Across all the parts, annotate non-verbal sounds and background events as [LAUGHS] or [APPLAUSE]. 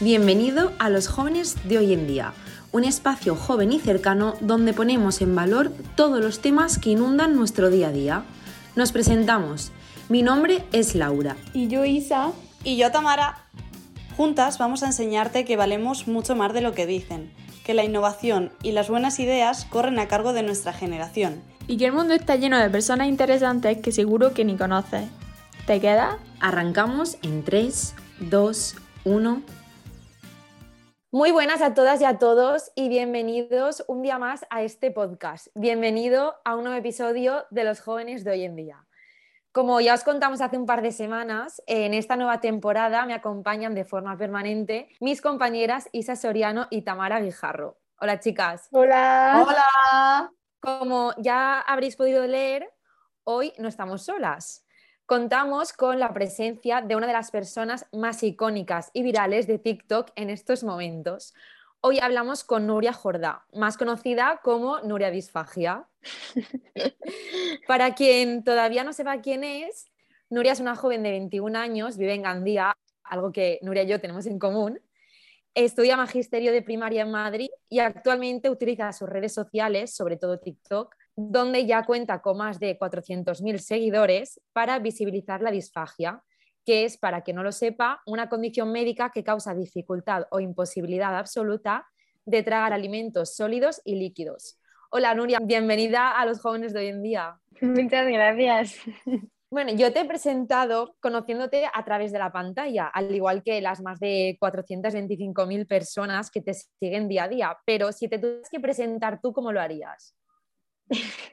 Bienvenido a los jóvenes de hoy en día, un espacio joven y cercano donde ponemos en valor todos los temas que inundan nuestro día a día. Nos presentamos. Mi nombre es Laura. Y yo Isa. Y yo Tamara. Juntas vamos a enseñarte que valemos mucho más de lo que dicen, que la innovación y las buenas ideas corren a cargo de nuestra generación. Y que el mundo está lleno de personas interesantes que seguro que ni conoces. ¿Te queda? Arrancamos en 3, 2, 1. Muy buenas a todas y a todos y bienvenidos un día más a este podcast. Bienvenido a un nuevo episodio de los jóvenes de hoy en día. Como ya os contamos hace un par de semanas, en esta nueva temporada me acompañan de forma permanente mis compañeras Isa Soriano y Tamara Guijarro. Hola chicas. Hola. Hola. Como ya habréis podido leer, hoy no estamos solas contamos con la presencia de una de las personas más icónicas y virales de TikTok en estos momentos. Hoy hablamos con Nuria Jordá, más conocida como Nuria Disfagia. [LAUGHS] Para quien todavía no sepa quién es, Nuria es una joven de 21 años, vive en Gandía, algo que Nuria y yo tenemos en común. Estudia magisterio de primaria en Madrid y actualmente utiliza sus redes sociales, sobre todo TikTok, donde ya cuenta con más de 400.000 seguidores para visibilizar la disfagia, que es, para que no lo sepa, una condición médica que causa dificultad o imposibilidad absoluta de tragar alimentos sólidos y líquidos. Hola Nuria, bienvenida a los jóvenes de hoy en día. Muchas gracias. Bueno, yo te he presentado conociéndote a través de la pantalla, al igual que las más de 425.000 personas que te siguen día a día, pero si te tuvieras que presentar tú, ¿cómo lo harías? [LAUGHS]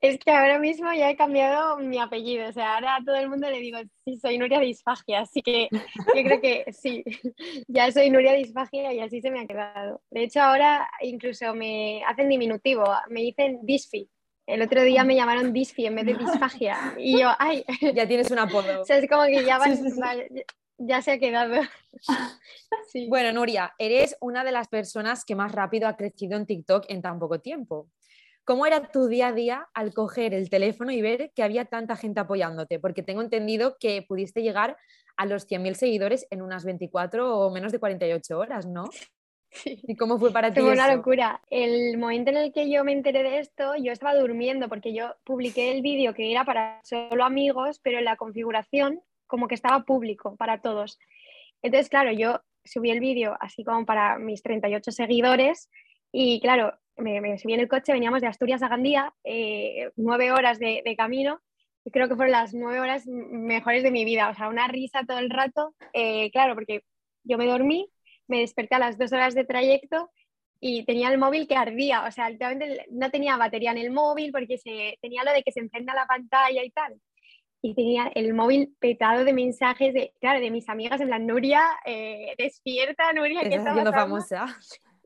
Es que ahora mismo ya he cambiado mi apellido, o sea, ahora a todo el mundo le digo, sí, soy Nuria Disfagia, así que yo creo que sí, [LAUGHS] ya soy Nuria Disfagia y así se me ha quedado. De hecho, ahora incluso me hacen diminutivo, me dicen Disfi. El otro día me llamaron Disfi en vez de Disfagia y yo, ay. [LAUGHS] Ya tienes un apodo. O sea, es como que ya, ya se ha quedado. Bueno, Nuria, eres una de las personas que más rápido ha crecido en TikTok en tan poco tiempo. ¿Cómo era tu día a día al coger el teléfono y ver que había tanta gente apoyándote? Porque tengo entendido que pudiste llegar a los 100.000 seguidores en unas 24 o menos de 48 horas, ¿no? Sí. ¿Y cómo fue para ti? Fue una locura. El momento en el que yo me enteré de esto, yo estaba durmiendo porque yo publiqué el vídeo que era para solo amigos, pero en la configuración como que estaba público para todos. Entonces, claro, yo subí el vídeo así como para mis 38 seguidores y claro, me, subí en el coche, veníamos de Asturias a Gandía, eh, nueve horas de, camino, y creo que fueron las nueve horas mejores de mi vida, o sea, una risa todo el rato, eh, claro, porque yo me dormí, me desperté a las dos horas de trayecto y tenía el móvil que ardía, o sea, literalmente no tenía batería en el móvil porque se, tenía lo de que se encienda la pantalla y tal. Y tenía el móvil petado de mensajes de, claro, de mis amigas en la Nuria, eh, despierta, Nuria, que haciendo famosa.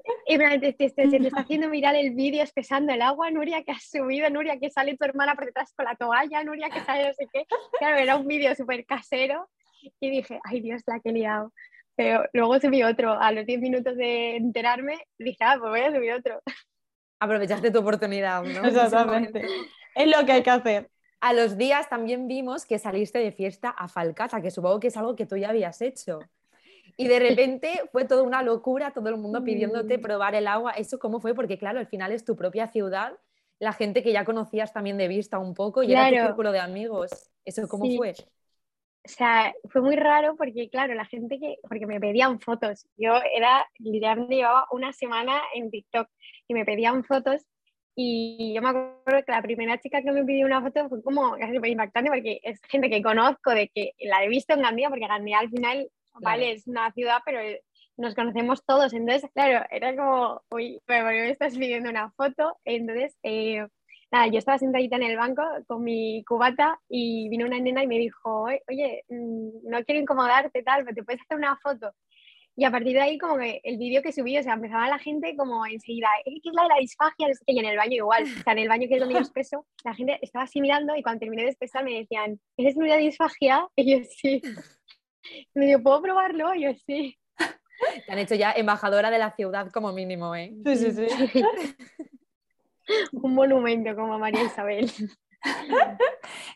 [LAUGHS] Y te, te, te, está [LAUGHS] haciendo mirar el vídeo espesando el agua, Nuria, que has subido, Nuria, que sale tu hermana por detrás con la toalla, Nuria, que sale no sé qué. Claro, era un vídeo súper casero y dije, ay Dios, la que he liado. Pero luego subí otro, a los 10 minutos de enterarme, dije, ah, pues voy a subir otro. Aprovechaste tu oportunidad, ¿no? [LAUGHS] Exactamente. Es lo que hay que hacer. A los días también vimos que saliste de fiesta a Falcata, que supongo que es algo que tú ya habías hecho. Y de repente fue toda una locura, todo el mundo pidiéndote mm. probar el agua. ¿Eso cómo fue? Porque claro, al final es tu propia ciudad, la gente que ya conocías también de vista un poco y era tu círculo de amigos. ¿Eso cómo fue? O sea, fue muy raro porque, claro, la gente que, porque me pedían fotos. Yo era, literalmente llevaba una semana en TikTok y me pedían fotos y yo me acuerdo que la primera chica que me pidió una foto fue como casi súper impactante porque es gente que conozco, de que la he visto en Gandía, porque Gandía al final vale, es una ciudad, pero nos conocemos todos. Entonces, claro, era como, uy, pero me estás pidiendo una foto? Entonces, eh, nada, yo estaba sentadita en el banco con mi cubata y vino una nena y me dijo, oye, mm, no quiero incomodarte, tal, pero te puedes hacer una foto. Y a partir de ahí, como que el vídeo que subí, o sea, empezaba la gente como enseguida, ¿qué es la de la disfagia? y en el baño igual, o sea, en el baño que es donde yo expreso, la gente estaba así mirando y cuando terminé de expresar me decían, ¿eres una disfagia? Y yo sí. Me dijo, ¿puedo probarlo? yo sí. Te han hecho ya embajadora de la ciudad como mínimo, ¿eh? Sí, sí, sí. [LAUGHS] Un monumento como María Isabel.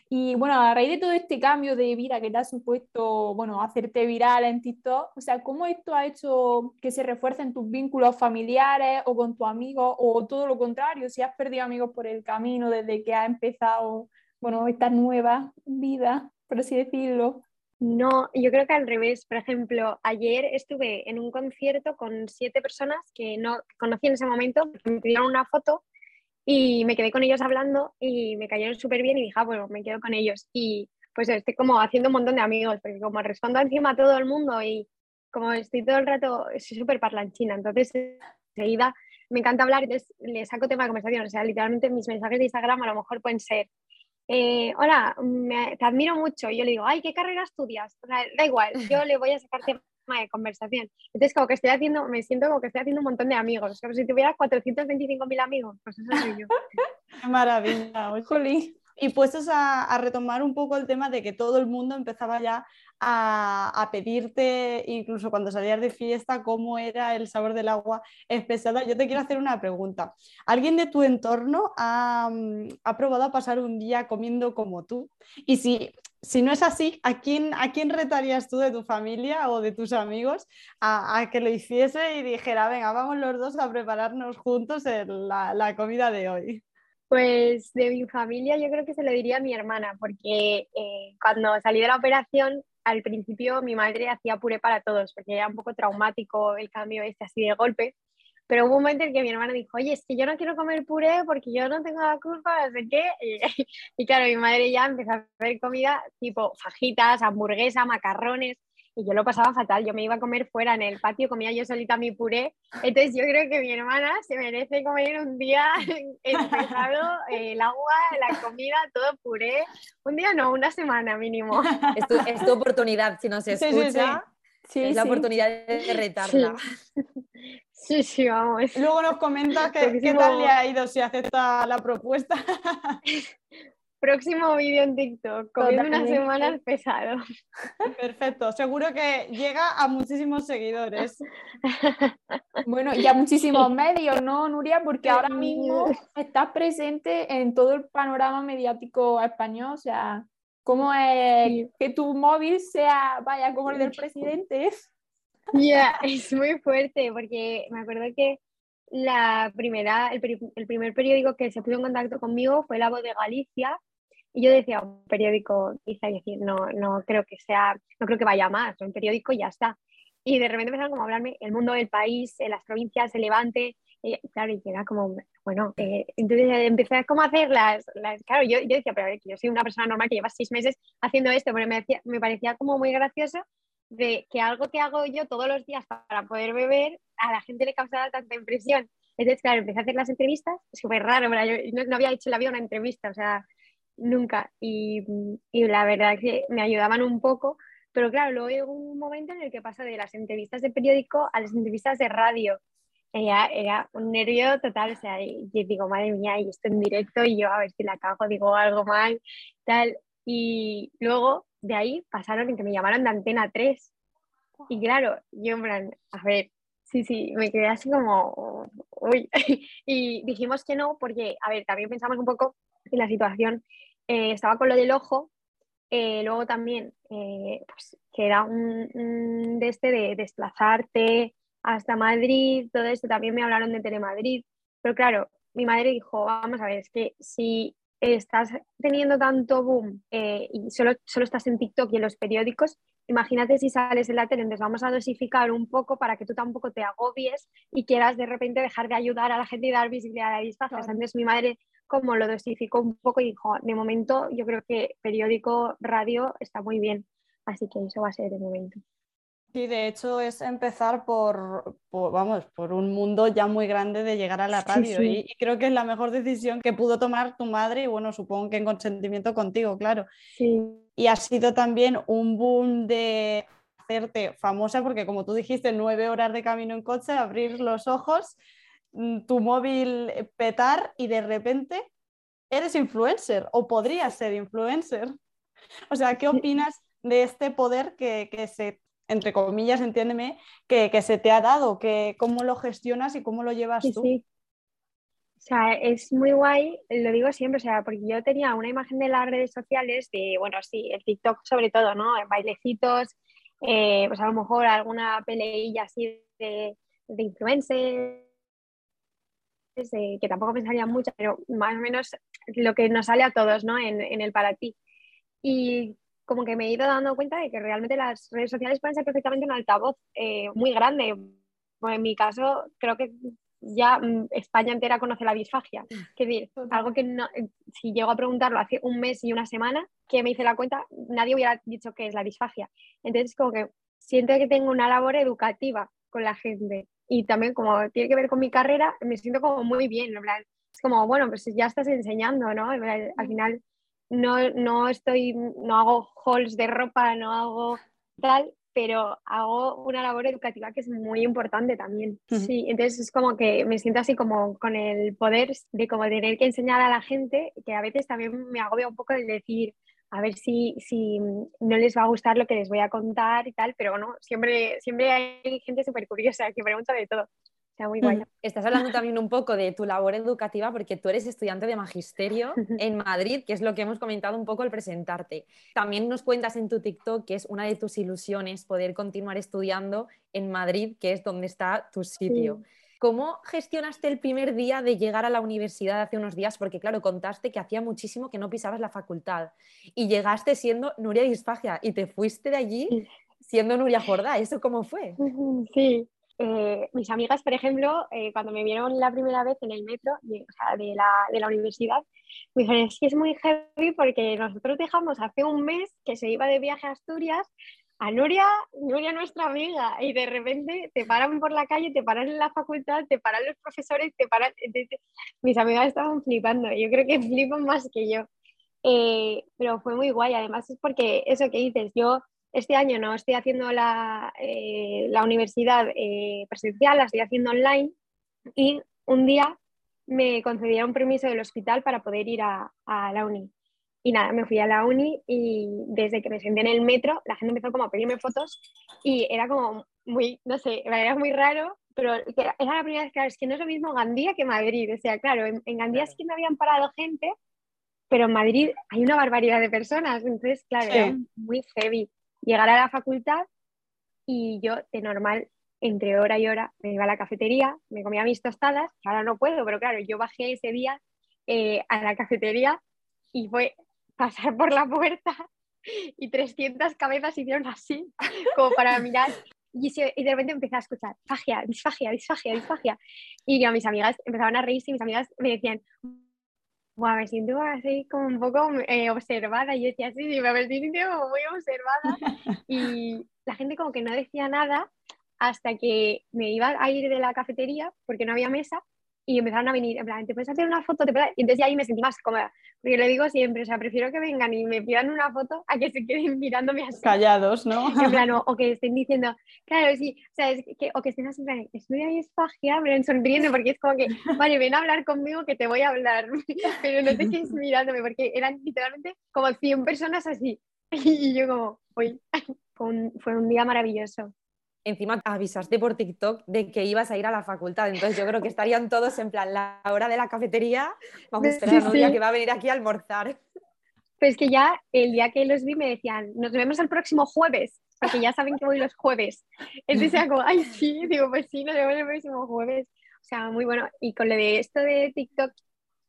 Y bueno, a raíz de todo este cambio de vida que te ha supuesto, bueno, hacerte viral en TikTok, o sea, ¿cómo esto ha hecho que se refuercen tus vínculos familiares o con tus amigos o todo lo contrario, si has perdido amigos por el camino desde que ha empezado, bueno, esta nueva vida, por así decirlo? No, yo creo que al revés. Por ejemplo, ayer estuve en un concierto con siete personas que no conocí en ese momento, me pidieron una foto y me quedé con ellos hablando y me cayeron súper bien y dije, ah, bueno, me quedo con ellos. Y pues estoy como haciendo un montón de amigos, porque como respondo encima a todo el mundo y como estoy todo el rato, soy súper parlanchina, entonces enseguida me encanta hablar y le saco tema de conversación. O sea, literalmente mis mensajes de Instagram a lo mejor pueden ser, eh, hola, te admiro mucho. Y yo le digo, ay, ¿qué carrera estudias? O sea, da igual, yo le voy a sacar tema de conversación. Entonces, como que estoy haciendo, me siento como que estoy haciendo un montón de amigos. Como si tuviera 425.000 amigos, pues eso soy yo. Qué [LAUGHS] maravilla, Juli. Y puestos a, a, retomar un poco el tema de que todo el mundo empezaba ya a, pedirte, incluso cuando salías de fiesta, cómo era el sabor del agua espesada. Yo te quiero hacer una pregunta. ¿Alguien de tu entorno ha, ha probado a pasar un día comiendo como tú? Y si, si no es así, ¿a quién, ¿a quién retarías tú de tu familia o de tus amigos a, a que lo hiciese y dijera, venga, vamos los dos a prepararnos juntos la, la comida de hoy? Pues de mi familia yo creo que se lo diría a mi hermana, porque eh, cuando salí de la operación al principio mi madre hacía puré para todos, porque era un poco traumático el cambio este así de golpe. Pero hubo un momento en que mi hermana dijo, oye, es que yo no quiero comer puré porque yo no tengo la culpa, no sé qué. [LAUGHS] Y, claro, mi madre ya empezó a hacer comida tipo fajitas, hamburguesa, macarrones y yo lo pasaba fatal. Yo me iba a comer fuera en el patio, comía yo solita mi puré. Entonces yo creo que mi hermana se merece comer un día [LAUGHS] empezado el agua, la comida, todo puré. Un día no, una semana mínimo. Es tu, oportunidad, si no se escucha. Sí, es la oportunidad de retarla. Sí, sí, vamos. Luego nos comentas qué, qué tal le ha ido si acepta la propuesta. [LAUGHS] Próximo vídeo en TikTok, comiendo unas semanas pesado. [LAUGHS] Perfecto, seguro que llega a muchísimos seguidores. [LAUGHS] Bueno, y a muchísimos medios, ¿no, Nuria? Porque ahora mismo estás presente en todo el panorama mediático español, o sea, ¿cómo es que tu móvil sea, vaya, como el del presidente? Ya, es muy fuerte, porque me acuerdo que la primera, el, el, primer periódico que se puso en contacto conmigo fue La Voz de Galicia, y yo decía, un periódico, quizá, decir, no, no creo que sea, no creo que vaya más, un periódico y ya está. Y de repente empezaron como a hablarme el mundo del país, las provincias, el Levante, y, claro, y era como, bueno, eh, entonces empecé a como hacer las, las claro, yo, yo, decía, pero a ver, yo soy una persona normal que lleva seis meses haciendo esto, pero me, decía, me parecía como muy gracioso de que algo que hago yo todos los días para poder beber, a la gente le causaba tanta impresión. Entonces, claro, empecé a hacer las entrevistas, súper raro, yo no, no, había hecho la vida una entrevista, o sea, nunca. Y, y, la verdad que me ayudaban un poco, pero claro, luego llegó un momento en el que pasa de las entrevistas de periódico a las entrevistas de radio. Era, era un nervio total, o sea, y, digo, madre mía, y esto en directo, y yo a ver si la cago, digo algo mal, tal. Y luego de ahí pasaron en que me llamaron de Antena 3. Y claro, yo en plan, a ver, sí, sí, me quedé así como, uy. [LAUGHS] y dijimos que no, porque, a ver, también pensamos un poco en la situación eh, estaba con lo del ojo, eh, luego también eh, pues, que era un, de este de desplazarte hasta Madrid, todo esto, también me hablaron de Telemadrid, pero claro, mi madre dijo, vamos a ver, es que si estás teniendo tanto boom y solo, solo estás en TikTok y en los periódicos, imagínate si sales en la tele, entonces vamos a dosificar un poco para que tú tampoco te agobies y quieras de repente dejar de ayudar a la gente y dar visibilidad a la distancia. Entonces mi madre como lo dosificó un poco y dijo, de momento yo creo que periódico, radio está muy bien, así que eso va a ser de momento. Sí, de hecho es empezar por, vamos, por un mundo ya muy grande de llegar a la radio Y, y, creo que es la mejor decisión que pudo tomar tu madre y bueno, supongo que en consentimiento contigo, claro. Sí. Y ha sido también un boom de hacerte famosa porque como tú dijiste, nueve horas de camino en coche, abrir los ojos tu móvil petar y de repente eres influencer o podrías ser influencer. O sea, ¿qué opinas de este poder que, que se, entre comillas, entiéndeme, que, que, se te ha dado? Que, ¿Cómo lo gestionas y cómo lo llevas tú? O sea, es muy guay, lo digo siempre, o sea, porque yo tenía una imagen de las redes sociales de, bueno, sí, el TikTok sobre todo, ¿no? En bailecitos, eh, pues a lo mejor alguna peleilla así de, de influencers, eh, que tampoco pensaría mucho, pero más o menos lo que nos sale a todos, ¿no? En, en el para ti. Y como que me he ido dando cuenta de que realmente las redes sociales pueden ser perfectamente un altavoz eh, muy grande. Bueno, en mi caso, creo que ya mm, España entera conoce la disfagia. Es decir, algo que no, eh, si llego a preguntarlo hace un mes y una semana que me hice la cuenta, nadie hubiera dicho que es la disfagia. Entonces, como que siento que tengo una labor educativa con la gente y también como tiene que ver con mi carrera, me siento como muy bien. Es como, bueno, pues ya estás enseñando, ¿no? Al final no, no estoy, no hago halls de ropa, no hago tal, pero hago una labor educativa que es muy importante también. Sí, entonces es como que me siento así como con el poder de como tener que enseñar a la gente, que a veces también me agobia un poco el decir, a ver si, si no les va a gustar lo que les voy a contar y tal, pero bueno, siempre, siempre hay gente súper curiosa que pregunta de todo muy guay. Estás hablando también un poco de tu labor educativa porque tú eres estudiante de magisterio [LAUGHS] en Madrid, que es lo que hemos comentado un poco al presentarte. También nos cuentas en tu TikTok que es una de tus ilusiones poder continuar estudiando en Madrid, que es donde está tu sitio. ¿Cómo gestionaste el primer día de llegar a la universidad hace unos días? Porque claro, contaste que hacía muchísimo que no pisabas la facultad y llegaste siendo Nuria Disfagia y te fuiste de allí siendo Nuria Jordá. ¿Eso cómo fue? Sí, eh, mis amigas, por ejemplo, eh, cuando me vieron la primera vez en el metro de, la, universidad, me dijeron, es que es muy heavy porque nosotros dejamos hace un mes que se iba de viaje a Asturias a Nuria, Nuria nuestra amiga, y de repente te paran por la calle, te paran en la facultad, te paran los profesores, te paran... Mis amigas estaban flipando, yo creo que flipan más que yo. Eh, pero fue muy guay, además es porque eso que dices, yo este año no estoy haciendo la, eh, la universidad eh, presencial, la estoy haciendo online y un día me concedieron permiso del hospital para poder ir a, a, la uni. Y nada, me fui a la uni y desde que me senté en el metro, la gente empezó como a pedirme fotos y era como muy, no sé, era muy raro, pero era la primera vez, claro, es que no es lo mismo Gandía que Madrid. O sea, claro, en, en Gandía sí que me habían parado gente, pero en Madrid hay una barbaridad de personas, entonces, claro, era muy heavy llegar a la facultad y yo de normal entre hora y hora me iba a la cafetería, me comía mis tostadas, que ahora no puedo, pero claro, yo bajé ese día eh, a la cafetería y fue pasar por la puerta y 300 cabezas hicieron así, como para mirar. Y, de repente empecé a escuchar, fagia, disfagia, disfagia, disfagia. Y yo, mis amigas empezaban a reírse y mis amigas me decían, me siento así como un poco eh, observada. Y yo decía, sí, sí, me estoy sintiendo como muy observada. Y la gente como que no decía nada hasta que me iba a ir de la cafetería porque no había mesa y empezaron a venir, en plan, ¿te puedes hacer una foto? ¿Te Y entonces ya ahí me sentí más cómoda, porque le digo siempre, o sea, prefiero que vengan y me pidan una foto a que se queden mirándome así. Callados, ¿no? En plan, [LAUGHS] o, que estén diciendo, claro, sí, o sea, es que, o que estén así, en plan, estoy ahí espagia, me sonriendo, porque es como que, [LAUGHS] vale, ven a hablar conmigo que te voy a hablar, [LAUGHS] pero no te quedes mirándome, porque eran literalmente como 100 personas así, y yo como, uy, fue un día maravilloso encima avisaste por TikTok de que ibas a ir a la facultad, entonces yo creo que estarían todos en plan, la hora de la cafetería, vamos a esperar a Nuria que va a venir aquí a almorzar. Pues que ya el día que los vi me decían, nos vemos el próximo jueves, porque ya saben que voy los jueves. Entonces era como, ay, sí, digo, pues sí, nos vemos el próximo jueves. O sea, muy bueno. Y con lo de esto de TikTok,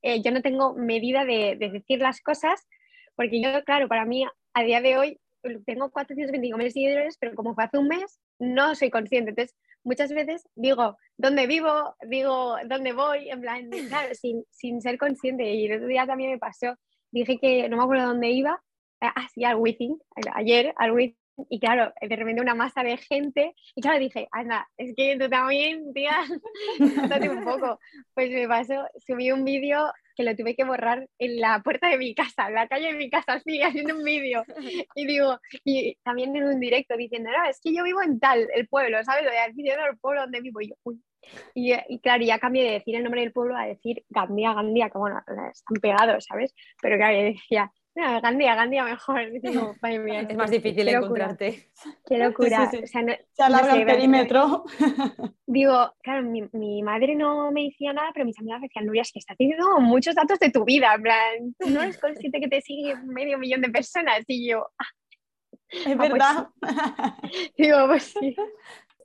eh, yo no tengo medida de, de decir las cosas, porque yo, claro, para mí a día de hoy tengo 425 mil seguidores, pero como fue hace un mes, no soy consciente. Entonces, muchas veces digo dónde vivo, digo dónde voy, en plan, [LAUGHS] claro, sin, sin ser consciente. Y el otro día también me pasó, dije que no me acuerdo dónde iba, ah, sí, al Withing, ayer al Withing, y claro, de repente una masa de gente, y claro, dije, anda, es que tú también, tía, [LAUGHS] date un poco. Pues me pasó, subí un vídeo que lo tuve que borrar en la puerta de mi casa, en la calle de mi casa, así, [LAUGHS] haciendo un vídeo. [LAUGHS] Y digo, y también en un directo diciendo, no, es que yo vivo en tal, el pueblo, ¿sabes? Lo de diciendo el pueblo donde vivo. Y yo, uy. Y, y, claro, ya cambié de decir el nombre del pueblo a decir Gandía, Gandía, que bueno, están pegados, ¿sabes? Pero claro, yo decía, No, Gandía, Gandía mejor. [LAUGHS] Digo, madre mía, [LAUGHS] Es más difícil qué locura, encontrarte. Qué [LAUGHS] locura. Sí, sí, sí. O sea, no- Se alarga no sé, el perímetro. Digo, claro, mi, mi madre no me decía nada, pero mis amigas me decían, Nuria, es que estás diciendo muchos datos de tu vida, en plan, tú no eres consciente que te sigue medio millón de personas. Y yo, ah, Es pues verdad. digo, pues sí.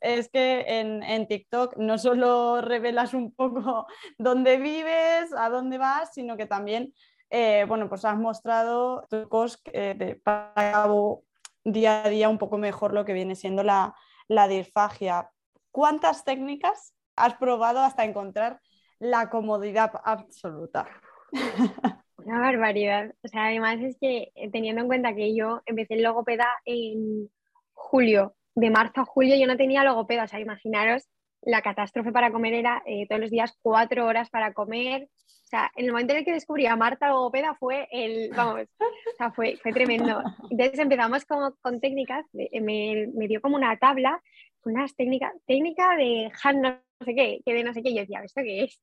es que en, en TikTok no solo revelas un poco dónde vives, a dónde vas, sino que también, eh, bueno, pues has mostrado trucos eh, de, para cabo día a día un poco mejor lo que viene siendo la, la disfagia. ¿Cuántas técnicas has probado hasta encontrar la comodidad absoluta? [LAUGHS] Una barbaridad. O sea, además es que eh, teniendo en cuenta que yo empecé el logopeda en julio, de marzo a julio yo no tenía logopeda. O sea, imaginaros, la catástrofe para comer era eh, todos los días cuatro horas para comer. O sea, en el momento en el que descubrí a Marta logopeda fue el, vamos, o sea, fue, fue tremendo. Entonces empezamos como, con técnicas, me, me dio como una tabla, unas técnicas, técnica de hand no sé qué, que de no sé qué, yo decía, ¿esto qué es?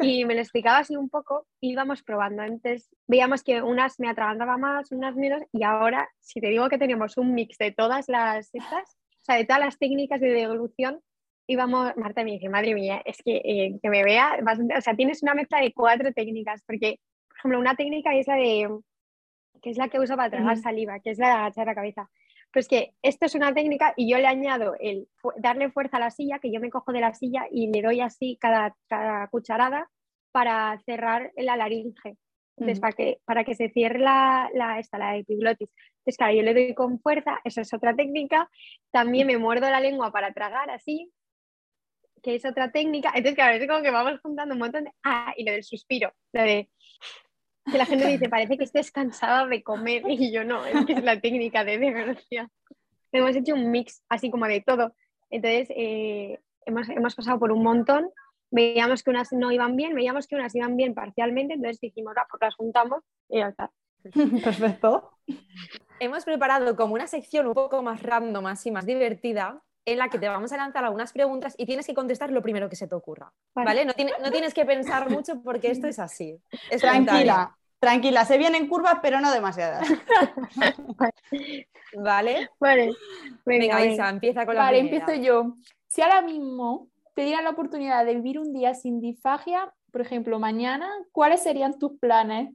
y me lo explicaba así un poco, íbamos probando. Antes veíamos que unas me atragantaba más, unas menos, y ahora, si te digo que tenemos un mix de todas las estas, o sea, de todas las técnicas de devolución, íbamos, Marta me dice, madre mía, es que eh, que me vea, o sea, tienes una mezcla de cuatro técnicas, porque, por ejemplo, una técnica es la de, que es la que uso para tragar Ujú. saliva, que es la de agachar la cabeza. Pues que esto es una técnica y yo le añado el darle fuerza a la silla, que yo me cojo de la silla y le doy así cada, cada cucharada para cerrar la laringe. Entonces, Ujú. para, que, para que se cierre la, la, esta, la epiglotis. Entonces, claro, yo le doy con fuerza, eso es otra técnica. También me muerdo la lengua para tragar así, que es otra técnica. Entonces, claro, es como que vamos juntando un montón de... Ah, y lo del suspiro, lo de... Que la gente dice, parece que estés cansada de comer. [LAUGHS] Y yo no, es que es la técnica de devolución. Hemos hecho un mix así como de todo. Entonces, eh, hemos, hemos pasado por un montón. Veíamos que unas no iban bien, veíamos que unas iban bien parcialmente. Entonces dijimos, ah, pues las juntamos y ya está. [LAUGHS] Perfecto. Hemos preparado como una sección un poco más random, así más divertida, en la que te vamos a lanzar algunas preguntas y tienes que contestar lo primero que se te ocurra. Vale. ¿Vale? No, tiene- no tienes que pensar mucho porque esto es así. espontáneo. Tranquila, tranquila. Se vienen curvas, pero no demasiadas. [LAUGHS] ¿Vale? Vale, Venga, venga, Isa, empieza con la Vale, primera. empiezo yo. Si ahora mismo te dieran la oportunidad de vivir un día sin disfagia, por ejemplo, mañana, ¿cuáles serían tus planes?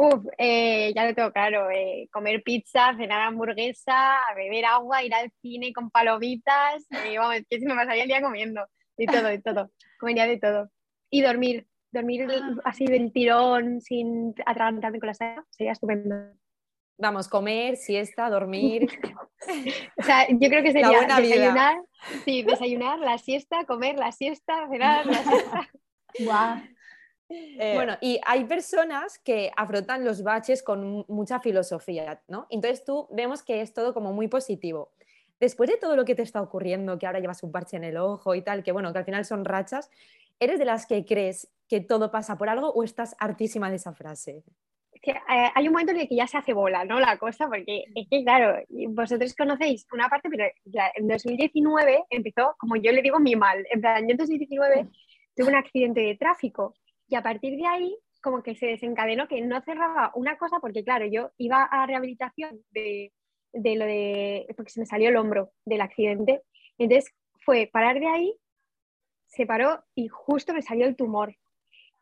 Uf, eh, ya lo tengo claro, eh, comer pizza, cenar hamburguesa, beber agua, ir al cine con palomitas, eh, vamos, que si me pasaría el día comiendo, de todo, de todo, comería de todo. Y dormir, dormir así del tirón, sin atragantarme con la sala, sería estupendo. Vamos, comer, siesta, dormir. [LAUGHS] O sea, yo creo que sería vida. desayunar, sí, desayunar, la siesta, comer, la siesta, cenar, la siesta. [LAUGHS] Guau. Eh, Bueno, y hay personas que afrontan los baches con mu- mucha filosofía, ¿no? Entonces tú vemos que es todo como muy positivo. Después de todo lo que te está ocurriendo, que ahora llevas un parche en el ojo y tal, que bueno, que al final son rachas, ¿eres de las que crees que todo pasa por algo o estás hartísima de esa frase? Eh, hay un momento en el que ya se hace bola, ¿no? La cosa, porque es que, claro, vosotros conocéis una parte, pero en 2019 empezó, como yo le digo, mi mal. En plan, yo en 2019 tuve un accidente de tráfico y a partir de ahí, como que se desencadenó que no cerraba una cosa, porque, claro, yo iba a rehabilitación de, de lo de. porque se me salió el hombro del accidente. Entonces, fue parar de ahí, se paró y justo me salió el tumor.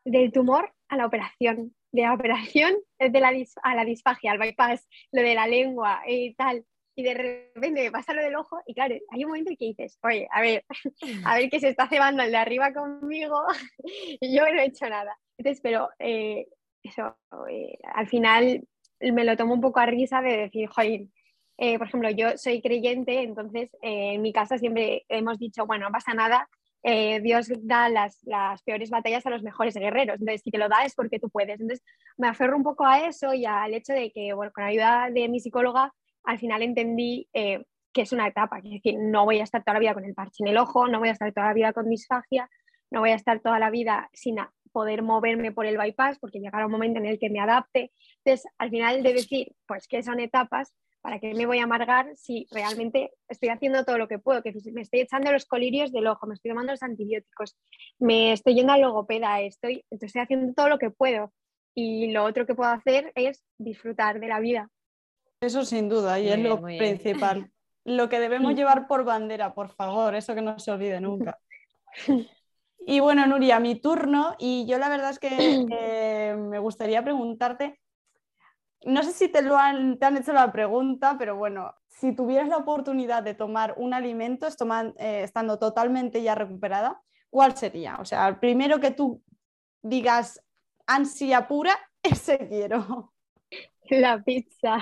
Del tumor a la operación, de la operación de la a la disfagia, al bypass, lo de la lengua y tal. Y de repente me pasa lo del ojo y claro, hay un momento en que dices, oye, a ver, a ver que se está cebando el de arriba conmigo [LAUGHS] y yo no he hecho nada. Entonces, pero eh, eso, eh, al final me lo tomo un poco a risa de decir, joder, eh, por ejemplo, yo soy creyente, entonces en mi casa siempre hemos dicho, bueno, no pasa nada, Dios da las, las peores batallas a los mejores guerreros, entonces si te lo da es porque tú puedes. Entonces me aferro un poco a eso y al hecho de que, bueno, con ayuda de mi psicóloga, al final entendí eh, que es una etapa, es decir, no voy a estar toda la vida con el parche en el ojo, no voy a estar toda la vida con disfagia, no voy a estar toda la vida sin poder moverme por el bypass, porque llegará un momento en el que me adapte. Entonces, al final de decir, pues que son etapas, ¿para qué me voy a amargar si realmente estoy haciendo todo lo que puedo? Que me estoy echando los colirios del ojo, me estoy tomando los antibióticos, me estoy yendo al logopeda, estoy, estoy haciendo todo lo que puedo. y lo otro que puedo hacer es disfrutar de la vida. Eso sin duda, y Muy es lo principal. Lo que debemos Sí. llevar por bandera, por favor, eso que no se olvide nunca. [LAUGHS] Y bueno, Nuria, mi turno, y yo la verdad es que eh, me gustaría preguntarte, no sé si te, lo han, te han hecho la pregunta, pero bueno, si tuvieras la oportunidad de tomar un alimento estoman- eh, estando totalmente ya recuperada, ¿cuál sería? O sea, el primero que tú digas ansia pura, [LAUGHS] ese quiero. La pizza.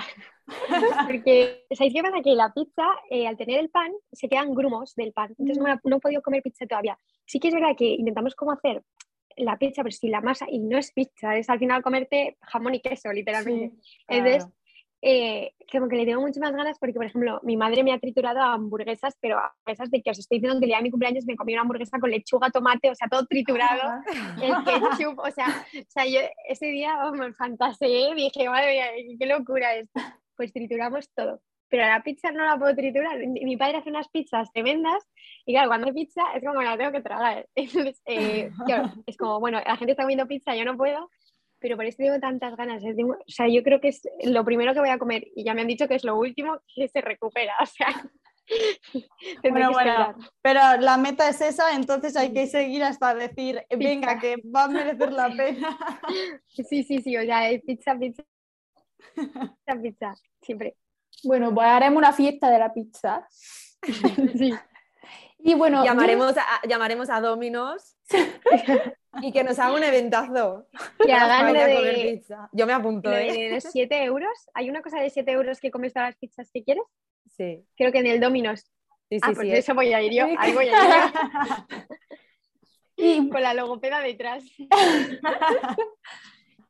[LAUGHS] Porque, ¿sabéis qué pasa? Que la pizza, eh, al tener el pan, se quedan grumos del pan. Entonces no, me la- no he podido comer pizza todavía. Sí que es verdad que intentamos como hacer la pizza, pero sin la masa, y no es pizza, es al final comerte jamón y queso, literalmente. Entonces, Claro. eh, como que le tengo muchas más ganas porque, por ejemplo, mi madre me ha triturado hamburguesas, pero hamburguesas de que os estoy diciendo que el día de mi cumpleaños me comí una hamburguesa con lechuga, tomate, o sea, todo triturado, [LAUGHS] el ketchup, o sea, o sea, yo ese día oh, me fantaseé, dije, madre mía, qué locura esto. Pues trituramos todo. Pero la pizza no la puedo triturar. Mi padre hace unas pizzas tremendas y claro, cuando hay pizza es como la tengo que tragar. [LAUGHS] Entonces, eh, [LAUGHS] claro, es como, bueno, la gente está comiendo pizza, yo no puedo, pero por eso tengo tantas ganas. tengo- o sea, yo creo que es lo primero que voy a comer y ya me han dicho que es lo último que se recupera. [LAUGHS] O sea, Bueno, bueno, pero la meta es esa, entonces hay que seguir hasta decir, venga, que va a merecer la pena. Sí, sí, sí, o sea, pizza, pizza, [LAUGHS] pizza, pizza, siempre. Bueno, pues haremos una fiesta de la pizza. [LAUGHS] Sí. Y bueno, yo- Llamaremos a, llamaremos a Dominos [LAUGHS] y que nos haga un eventazo. Que hagan comer pizza. Yo me apunto, ¿eh? de los 7 euros. Hay una cosa de 7 euros que comes todas las pizzas que quieres. Sí, Creo que en el Dominos. sí, sí. ah, pues es- eso voy a ir yo. Ahí voy a ir yo. Con la logopeda detrás.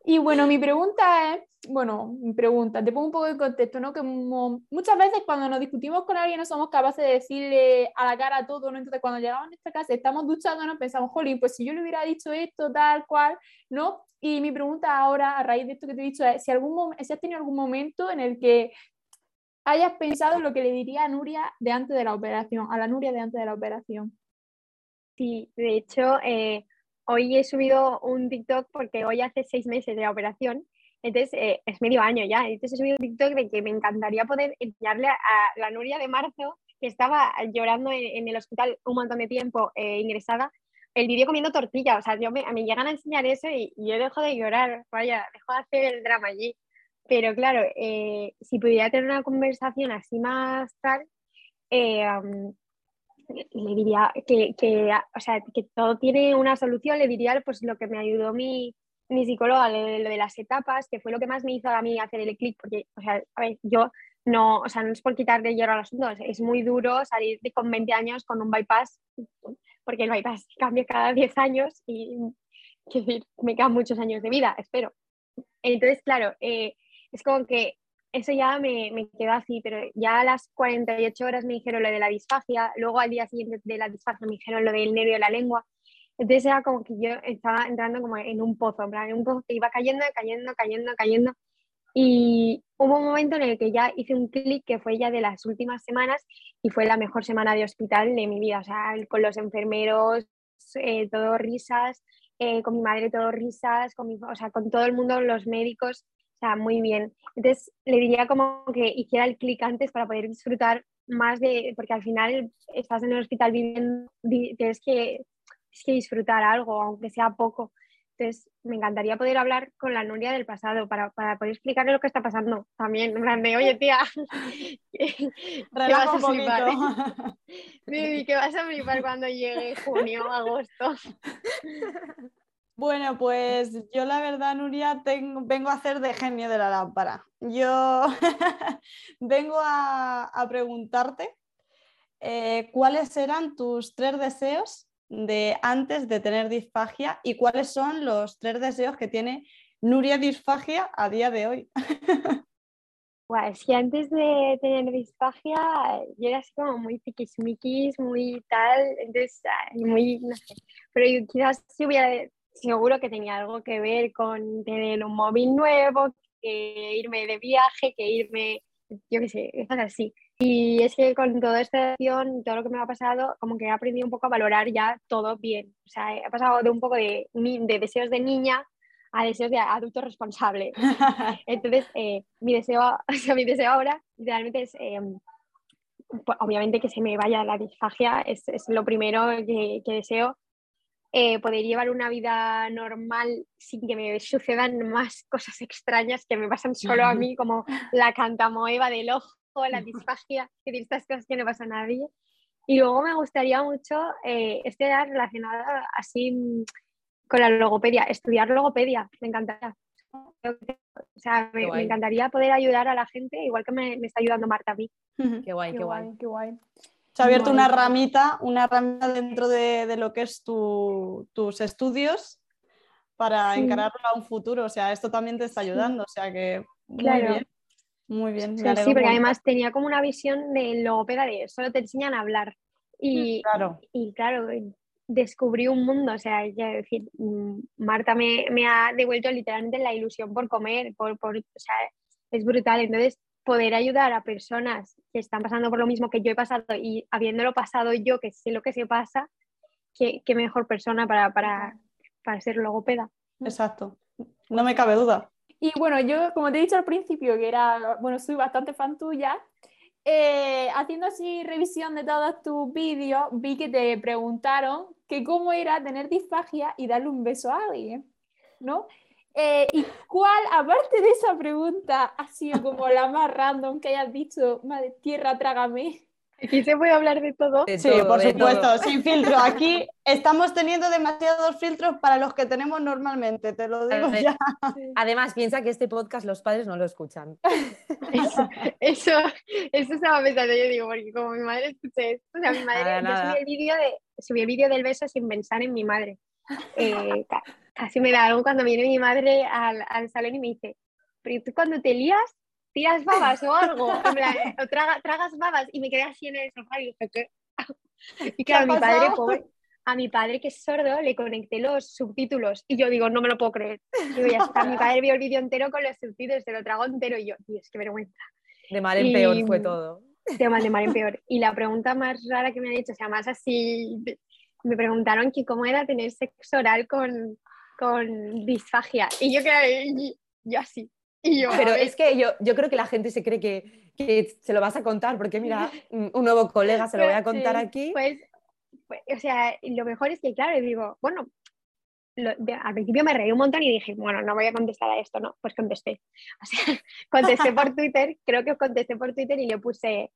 Y bueno, mi pregunta es, bueno, mi pregunta, te pongo un poco de contexto, ¿no? Que muchas veces cuando nos discutimos con alguien no somos capaces de decirle a la cara todo, ¿no? Entonces cuando llegamos a nuestra casa, estamos duchándonos, pensamos, jolín, pues si yo le hubiera dicho esto, tal cual, ¿no? Y mi pregunta ahora, a raíz de esto que te he dicho, es si, algún si has tenido algún momento en el que hayas pensado en lo que le diría a Nuria de antes de la operación, a la Nuria de antes de la operación. Sí, de hecho, eh, hoy he subido un TikTok porque hoy hace seis meses de la operación. Entonces, eh, es medio año ya. Entonces, he subido un TikTok de que me encantaría poder enseñarle a, la Nuria de marzo, que estaba llorando en, el hospital un montón de tiempo eh, ingresada, el vídeo comiendo tortilla. O sea, yo me, me llegan a enseñar eso y, yo dejo de llorar. Vaya, dejo de hacer el drama allí. Pero claro, eh, si pudiera tener una conversación así más tal, eh, le diría que, que, o sea, que todo tiene una solución, le diría pues lo que me ayudó mi, mi psicóloga, lo de, lo de las etapas, que fue lo que más me hizo a mí hacer el clic, porque, o sea, a ver, yo no, o sea, no es por quitarle hierro al asunto, es, muy duro salir de, con 20 años con un bypass, porque el bypass cambia cada 10 años y, decir, me quedan muchos años de vida, espero. Entonces, claro, eh, es como que eso ya me, me quedó así, pero ya a las 48 horas me dijeron lo de la disfagia, luego al día siguiente de la disfagia me dijeron lo del nervio de la lengua. Entonces era como que yo estaba entrando como en un pozo, en un pozo que iba cayendo, cayendo, cayendo, cayendo. Y hubo un momento en el que ya hice un clic que fue ya de las últimas semanas y fue la mejor semana de hospital de mi vida, o sea, con los enfermeros, eh, todo risas, eh, con mi madre todo risas, con, mi, o sea, con todo el mundo, los médicos, o sea, muy bien. Entonces, le diría como que hiciera el clic antes para poder disfrutar más de, porque al final estás en el hospital viviendo, tienes que, tienes que disfrutar algo, aunque sea poco. Entonces, me encantaría poder hablar con la Nuria del pasado para, para poder explicarle lo que está pasando también. En plan de, oye, tía, [LAUGHS] Relaja vas un a flipar, [LAUGHS] poquito. Vivi, que vas a flipar cuando llegue junio, agosto. [LAUGHS] Bueno, pues yo la verdad, Nuria, vengo a hacer de genio de la lámpara. Yo [LAUGHS] vengo a, preguntarte eh, cuáles eran tus tres deseos de antes de tener disfagia y cuáles son los tres deseos que tiene Nuria disfagia a día de hoy. [LAUGHS] Guau, es que antes de tener disfagia, yo era así como muy tiquismiquis, muy tal, entonces, muy, no sé. Pero yo quizás si hubiera, seguro que tenía algo que ver con tener un móvil nuevo, que irme de viaje, que irme, yo qué sé, cosas así. Y es que con toda esta acción, todo lo que me ha pasado, como que he aprendido un poco a valorar ya todo bien. O sea, he pasado de un poco de, de deseos de niña a deseos de adulto responsable. [LAUGHS] Entonces, eh, mi, deseo, [LAUGHS] o sea, mi deseo ahora literalmente es, eh, pues, obviamente que se me vaya la disfagia, es, es lo primero que, que deseo. Eh, poder llevar una vida normal sin que me sucedan más cosas extrañas que me pasan solo a mí, como la cantamoeba del ojo, la disfagia, que de estas cosas que no pasa a nadie. Y luego me gustaría mucho, eh, este era relacionado así con la logopedia, estudiar logopedia, me encantaría. O sea, me, me encantaría poder ayudar a la gente, igual que me, me está ayudando Marta a mí. Qué guay, qué, Qué guay. guay, qué guay. Se ha abierto una ramita, una ramita dentro de, de lo que es tu- tus estudios para Sí. encararlo a un futuro. O sea, esto también te está ayudando. O sea que muy Claro. bien. Muy bien. Sí, sí, porque además tenía como una visión de logopeda de solo te enseñan a hablar. Y, Claro. y claro, descubrí un mundo, o sea, ya decir, mm, Marta me, me ha devuelto literalmente la ilusión por comer, por, por, o sea, es brutal. Entonces, poder ayudar a personas que están pasando por lo mismo que yo he pasado y habiéndolo pasado yo, que sé lo que se pasa, qué, qué mejor persona para, para, para ser logopeda. Exacto. No me cabe duda. Y bueno, yo, como te he dicho al principio, que era, bueno, soy bastante fan tuya, eh, haciendo así revisión de todos tus vídeos, vi que te preguntaron que cómo era tener disfagia y darle un beso a alguien, ¿no? Eh, ¿Y cuál, aparte de esa pregunta, ha sido como la más random que hayas dicho, madre tierra, trágame? Aquí se puede hablar de todo. De Sí, todo, por supuesto, todo. sin filtro. Aquí estamos teniendo demasiados filtros para los que tenemos normalmente, te lo digo ver. ya. Además, piensa que este podcast los padres no lo escuchan. [LAUGHS] Eso, eso, eso estaba pensando yo, digo, porque como mi madre escuché esto, o sea, mi madre, Nada, yo nada. subí el vídeo de, subí el vídeo del beso sin pensar en mi madre. Eh, casi me da algo cuando viene mi madre al, al salón y me dice, pero tú cuando te lías, tiras babas o algo, plan, [LAUGHS] o traga- tragas babas, y me quedé así en el sofá y dije, ¿qué? Y ¿Qué ha claro, mi padre, pobre, a mi padre que es sordo, le conecté los subtítulos y yo digo, no me lo puedo creer. Digo, ya está, mi [LAUGHS] padre vio el vídeo entero con los subtítulos, se lo trago entero y yo, Dios, qué vergüenza De mal en peor fue todo. de mal de mal en peor. Y la pregunta más rara que me han hecho, o sea, más así, me preguntaron que cómo era tener sexo oral con, con disfagia. Y yo que y- yo así. Y yo, Pero es que yo, yo creo que la gente se cree que, que se lo vas a contar, porque mira, [LAUGHS] un nuevo colega se lo voy a contar Sí, aquí. pues, pues, o sea, lo mejor es que, claro, digo, bueno, lo- al principio me reí un montón y dije, bueno, no voy a contestar a esto, no, pues contesté. [LAUGHS] O sea, contesté por [LAUGHS] Twitter, creo que contesté por Twitter y le puse,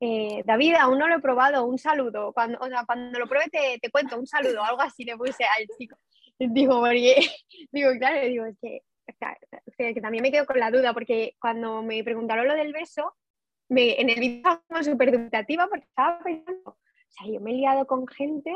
eh, David, aún no lo he probado, un saludo. Cuando, o sea, cuando lo pruebe te, te cuento, un saludo, algo así le puse al chico. [LAUGHS] Digo, porque, [LAUGHS] digo, claro, digo, es que, o sea, que, también me quedo con la duda, porque cuando me preguntaron lo del beso, me, en el vídeo estaba súper dubitativa porque estaba pensando, o sea, yo me he liado con gente,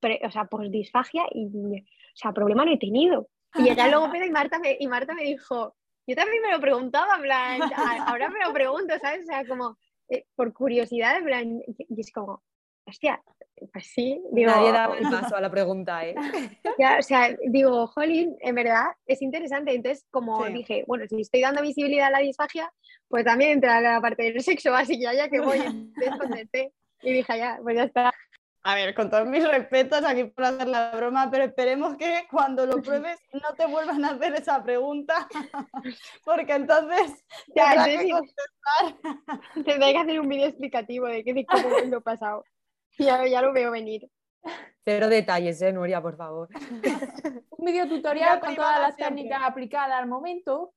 pre- o sea, por disfagia y, o sea, problema no he tenido. Y llegué [LAUGHS] logopeda y Marta me, y Marta me dijo, yo también me lo preguntaba, en plan, "A- ahora me lo pregunto, ¿sabes? O sea, como eh, por curiosidad, en plan, y y es como, hostia, pues sí, digo, Nadie daba el paso a la pregunta, ¿eh? [LAUGHS] ya, o sea, digo, jolín, en verdad es interesante. Entonces, como Sí. dije, bueno, si estoy dando visibilidad a la disfagia, pues también entra la parte del sexo, así que ya, ya que voy, entonces contesté y dije, ya, pues ya está. A ver, con todos mis respetos aquí por hacer la broma, pero esperemos que cuando lo pruebes no te vuelvan a hacer esa pregunta, [LAUGHS] porque entonces Ya, tendrás entonces que contestar. tendré que hacer un vídeo explicativo de qué cómo lo pasado. [LAUGHS] Ya, ya lo veo venir. Cero detalles, ¿eh, Nuria, por favor. [LAUGHS] Un video tutorial con todas las siempre. técnicas aplicadas al momento.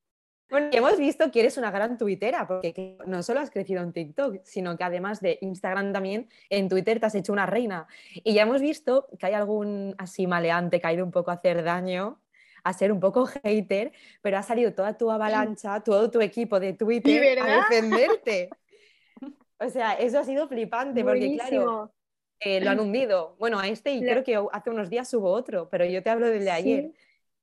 Bueno, y hemos visto que eres una gran tuitera, porque que no solo has crecido en TikTok, sino que además de Instagram también, en Twitter te has hecho una reina. Y ya hemos visto que hay algún así maleante que ha ido un poco a hacer daño, a ser un poco hater, pero ha salido toda tu avalancha, todo tu equipo de Twitter a defenderte. O sea, eso ha sido flipante, porque claro. Eh, lo han hundido. Bueno, a este y creo que hace unos días hubo otro, pero yo te hablo del de ayer. Sí.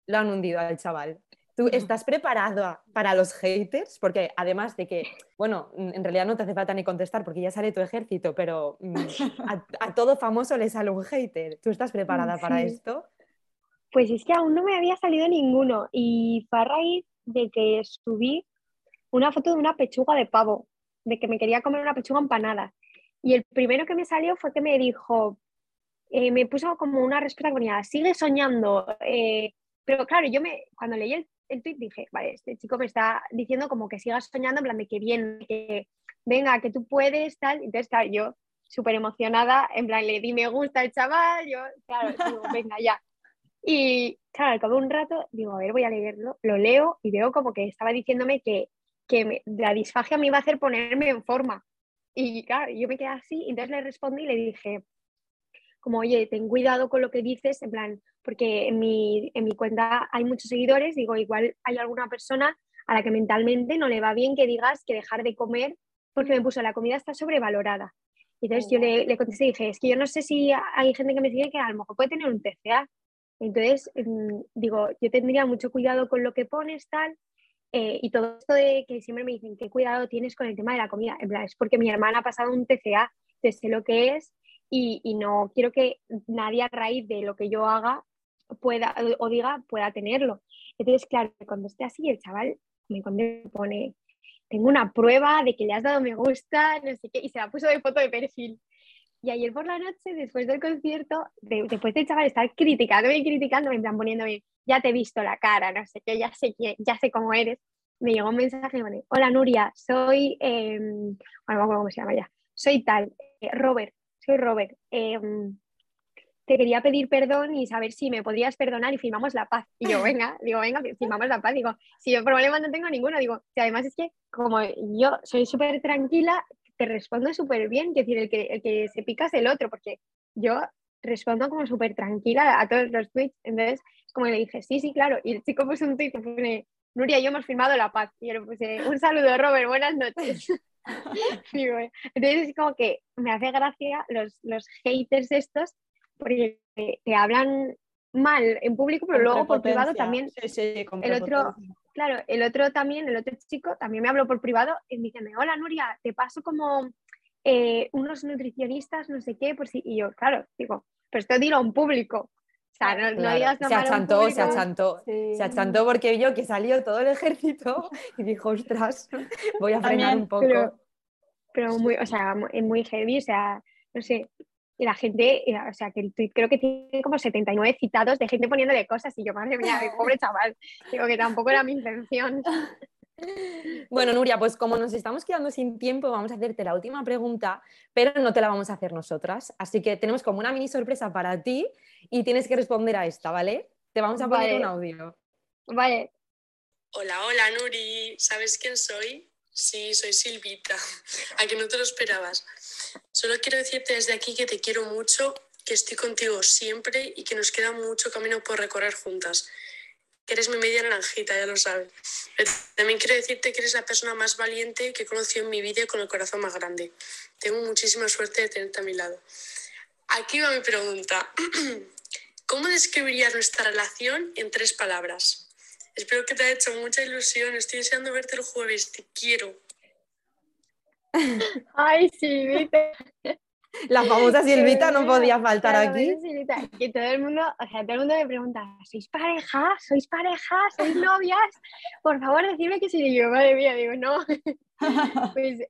Lo han hundido al chaval. ¿Tú estás preparado para los haters? Porque además de que, bueno, mm, en realidad no te hace falta ni contestar porque ya sale tu ejército, pero mm, a, a todo famoso le sale un hater. ¿Tú estás preparada para esto? Pues es que aún no me había salido ninguno y fue a raíz de que subí una foto de una pechuga de pavo, de que me quería comer una pechuga empanada. Y el primero que me salió fue que me dijo, eh, me puso como una respuesta que ponía, sigue soñando, eh, Pero claro, yo me, cuando leí el, el tweet dije, vale, este chico me está diciendo como que sigas soñando, en plan de que bien, que venga, que tú puedes, tal. Entonces, claro, yo súper emocionada, en plan, le di me gusta al chaval, yo, claro, digo, [LAUGHS] venga, ya. Y claro, al cabo de un rato, digo, a ver, voy a leerlo, lo leo y veo como que estaba diciéndome que, que la disfagia me iba a hacer ponerme en forma. Y claro, yo me quedé así, entonces le respondí y le dije, como, oye, ten cuidado con lo que dices, en plan, porque en mi, en mi cuenta hay muchos seguidores, digo, igual hay alguna persona a la que mentalmente no le va bien que digas que dejar de comer porque me puso la comida está sobrevalorada. Y entonces yo le, le contesté y dije, es que yo no sé si hay gente que me sigue que a lo mejor puede tener un TCA, entonces, mm, digo, yo tendría mucho cuidado con lo que pones, tal. Eh, y todo esto de que siempre me dicen, ¿qué cuidado tienes con el tema de la comida? En plan, es porque mi hermana ha pasado un TCA, sé lo que es y, y, no quiero que nadie a raíz de lo que yo haga pueda o diga pueda tenerlo. Entonces, claro, cuando esté así, el chaval me pone, tengo una prueba de que le has dado me gusta, no sé qué, y se la puso de foto de perfil. Y ayer por la noche, después del concierto, después de chaval estar criticándome y criticándome, en plan poniéndome, ya te he visto la cara, no sé qué, ya sé, qué, ya sé cómo eres, me llegó un mensaje me hola Nuria, soy, eh, bueno, no me acuerdo cómo se llama ya, soy tal, eh, Robert, soy Robert, eh, te quería pedir perdón y saber si me podrías perdonar y firmamos la paz. Y yo, venga, [LAUGHS] digo, venga, firmamos la paz. Digo, si yo problema no tengo ninguno, digo, y además es que como yo soy súper tranquila, te respondo súper bien, es decir, el que, el que se pica es el otro, porque yo respondo como súper tranquila a todos los tweets, entonces como le dije, sí, sí, claro, y el chico puso un tweet que pone, Nuria, yo hemos firmado la paz, y yo le puse, un saludo, Robert, buenas noches. [LAUGHS] [LAUGHS] entonces es como que me hace gracia los, los haters estos, porque te hablan mal en público, pero luego por privado también. Sí, sí, el otro, claro, el otro también, el otro chico también me habló por privado y me dice, hola Nuria, te paso como eh, unos nutricionistas, no sé qué, por si. Y yo, claro, digo, pero esto dilo en público. O sea, no, no digas se achantó, se achantó, se achantó porque yo que salió todo el ejército y dijo, ostras, voy a frenar un poco. Pero, pero muy, o sea, muy heavy, o sea, no sé, y la gente, o sea, que el tweet creo que tiene como 79 citados de gente poniéndole cosas y yo, madre mía, pobre [LAUGHS] chaval, digo que tampoco era mi intención. [LAUGHS] Bueno, Nuria, pues como nos estamos quedando sin tiempo, vamos a hacerte la última pregunta, pero no te la vamos a hacer nosotras. Así que tenemos como una mini sorpresa para ti y tienes que responder a esta, ¿vale? Te vamos a poner un audio. Vale. Hola, hola, Nuri. ¿Sabes quién soy? Sí, soy Silvita. [LAUGHS] A que no te lo esperabas. Solo quiero decirte desde aquí que te quiero mucho, que estoy contigo siempre y que nos queda mucho camino por recorrer juntas. Que eres mi media naranjita, ya lo sabes. también quiero decirte que eres la persona más valiente que he conocido en mi vida y con el corazón más grande. Tengo muchísima suerte de tenerte a mi lado. Aquí va mi pregunta. [CLEARS THROAT] ¿Cómo describirías nuestra relación en tres palabras? Espero que te haya hecho mucha ilusión. Estoy deseando verte el jueves. Te quiero. Ay, Silvita. [LAUGHS] La famosa Silvita no podía faltar aquí. Que todo el mundo, o sea, todo el mundo me pregunta, ¿sois pareja? ¿Sois pareja? ¿Sois novias? Por favor, decime que sí. yo, madre mía, digo, no. [LAUGHS] Pues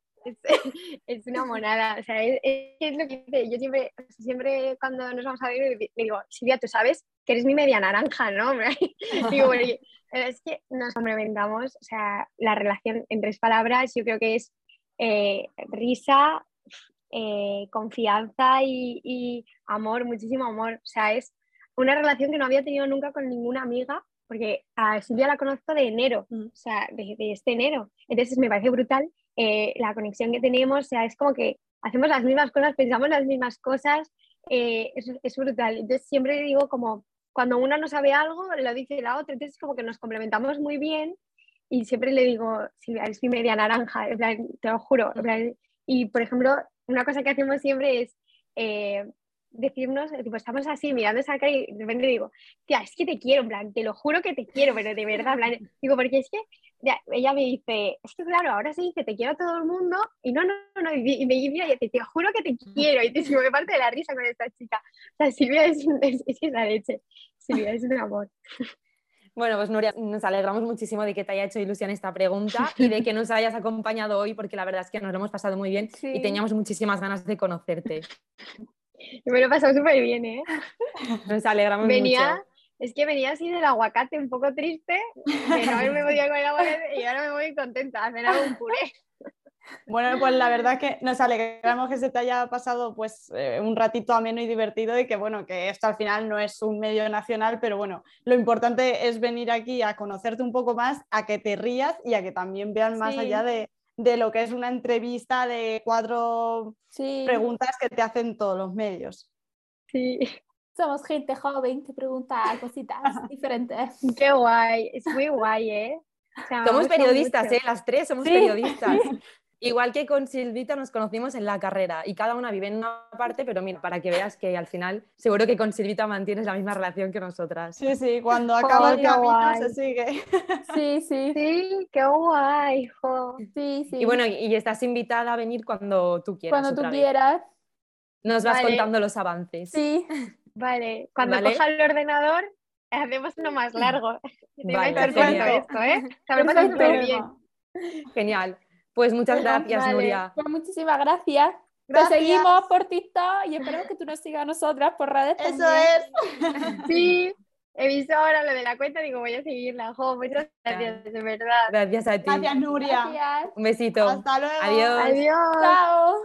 es, una monada. O sea, es, es, lo que dice. Yo siempre, siempre cuando nos vamos a ver, le digo, Silvia, tú sabes que eres mi media naranja, ¿no? [LAUGHS] digo, es que nos complementamos, o sea, la relación en tres palabras, yo creo que es eh, risa, eh, confianza y, amor, muchísimo amor. O sea, es una relación que no había tenido nunca con ninguna amiga, porque a Silvia la conozco de enero, mm. o sea, de, este enero. Entonces me parece brutal eh, la conexión que tenemos, o sea, es como que hacemos las mismas cosas, pensamos las mismas cosas, es, es, brutal. Entonces siempre digo como, cuando una no sabe algo, lo dice la otra, entonces como que nos complementamos muy bien y siempre le digo, Silvia, es mi media naranja, te lo juro. y por ejemplo, una cosa que hacemos siempre es eh, decirnos, tipo, estamos así mirando esa cara y de repente digo, tía, es que te quiero, en plan, te lo juro que te quiero, pero de verdad, digo, porque es que ella me dice, es que claro, ahora se dice, te quiero a todo el mundo, y no, no, no, y me dice, y te, juro que te quiero, y te me parte de la risa con esta chica. O sea, Silvia es, es, es la leche, Silvia es un amor. Bueno, pues Nuria, nos alegramos muchísimo de que te haya hecho ilusión esta pregunta y de que nos hayas acompañado hoy, porque la verdad es que nos lo hemos pasado muy bien y teníamos muchísimas ganas de conocerte. Me lo he pasado súper bien, ¿eh? Nos alegramos venía, mucho. Es que venía así del aguacate un poco triste, de no haberme podido comer aguacate y ahora me voy contenta a cenar un puré. Bueno, pues la verdad que nos alegramos que se te haya pasado pues eh, un ratito ameno y divertido y que bueno, que esto al final no es un medio nacional, pero bueno, lo importante es venir aquí a conocerte un poco más, a que te rías y a que también vean más Sí. allá de, de lo que es una entrevista de cuatro Sí, preguntas que te hacen todos los medios. Sí, somos gente joven que pregunta cositas [LAUGHS] diferentes. qué guay, es muy guay, ¿eh? O sea, me Somos periodistas, mucho. ¿eh? Las tres somos Sí, periodistas. [LAUGHS] Igual que con Silvita nos conocimos en la carrera y cada una vive en una parte, pero mira, para que veas que al final seguro que con Silvita mantienes la misma relación que nosotras. Sí, sí, cuando acaba el camino guay. se sigue. Sí, sí, Sí, qué guay, jo. sí, sí. Y bueno, y- estás invitada a venir cuando tú quieras. cuando tú vez. quieras. Nos vas Vale. contando los avances. Sí, Vale, cuando Vale. coja el ordenador, hacemos uno más largo. Vale, [LAUGHS] esto, ¿eh? Súper bien. Genial. Pues muchas Bueno, gracias, vale. Nuria. pues muchísimas gracias. Te Gracias. seguimos por TikTok y esperamos que tú nos sigas a nosotras por redes Eso también. es. [LAUGHS] Sí, he visto ahora lo de la cuenta, digo, voy a seguirla. Jo, muchas gracias, de verdad. Gracias a ti. Gracias, Nuria. Gracias. Un besito. Hasta luego. Adiós. Adiós. Chao.